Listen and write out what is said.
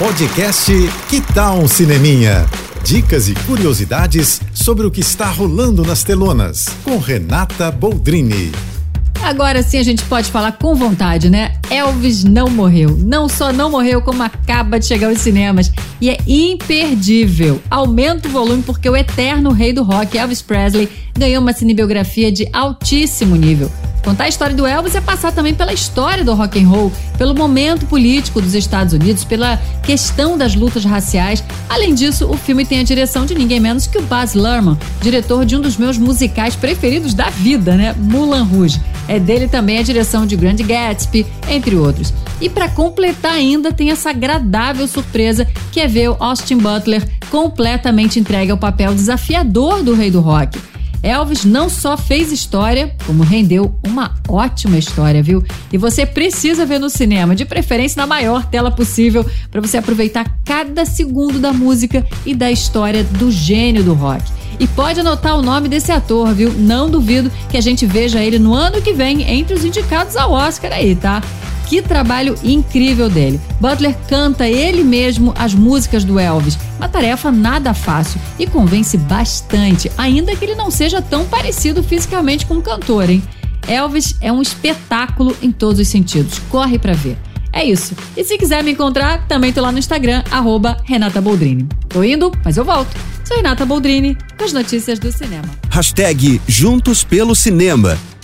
Podcast Que Tal um Cineminha? Dicas e curiosidades sobre o que está rolando nas telonas, com Renata Boldrini. Agora sim a gente pode falar com vontade, né? Elvis não morreu. Não só não morreu, como acaba de chegar aos cinemas. E é imperdível. Aumenta o volume porque o eterno rei do rock, Elvis Presley, ganhou uma cinebiografia de altíssimo nível. Contar a história do Elvis é passar também pela história do rock and roll, pelo momento político dos Estados Unidos, pela questão das lutas raciais. Além disso, o filme tem a direção de ninguém menos que o Baz Luhrmann, diretor de um dos meus musicais preferidos da vida, né? Moulin Rouge. É dele também a direção de Grand Gatsby, entre outros. E para completar ainda tem essa agradável surpresa que é ver o Austin Butler completamente entregue ao papel desafiador do rei do rock. Elvis não só fez história, como rendeu uma ótima história, viu? E você precisa ver no cinema, de preferência na maior tela possível, para você aproveitar cada segundo da música e da história do gênio do rock. E pode anotar o nome desse ator, viu? Não duvido que a gente veja ele no ano que vem entre os indicados ao Oscar aí, tá? Que trabalho incrível dele. Butler canta ele mesmo as músicas do Elvis. Uma tarefa nada fácil e convence bastante, ainda que ele não seja tão parecido fisicamente com o cantor, hein? Elvis é um espetáculo em todos os sentidos. Corre para ver. É isso. E se quiser me encontrar, também tô lá no Instagram, arroba Renata Boldrini. Tô indo, mas eu volto. Sou Renata Boldrini, com as notícias do cinema. Hashtag Juntos pelo Cinema.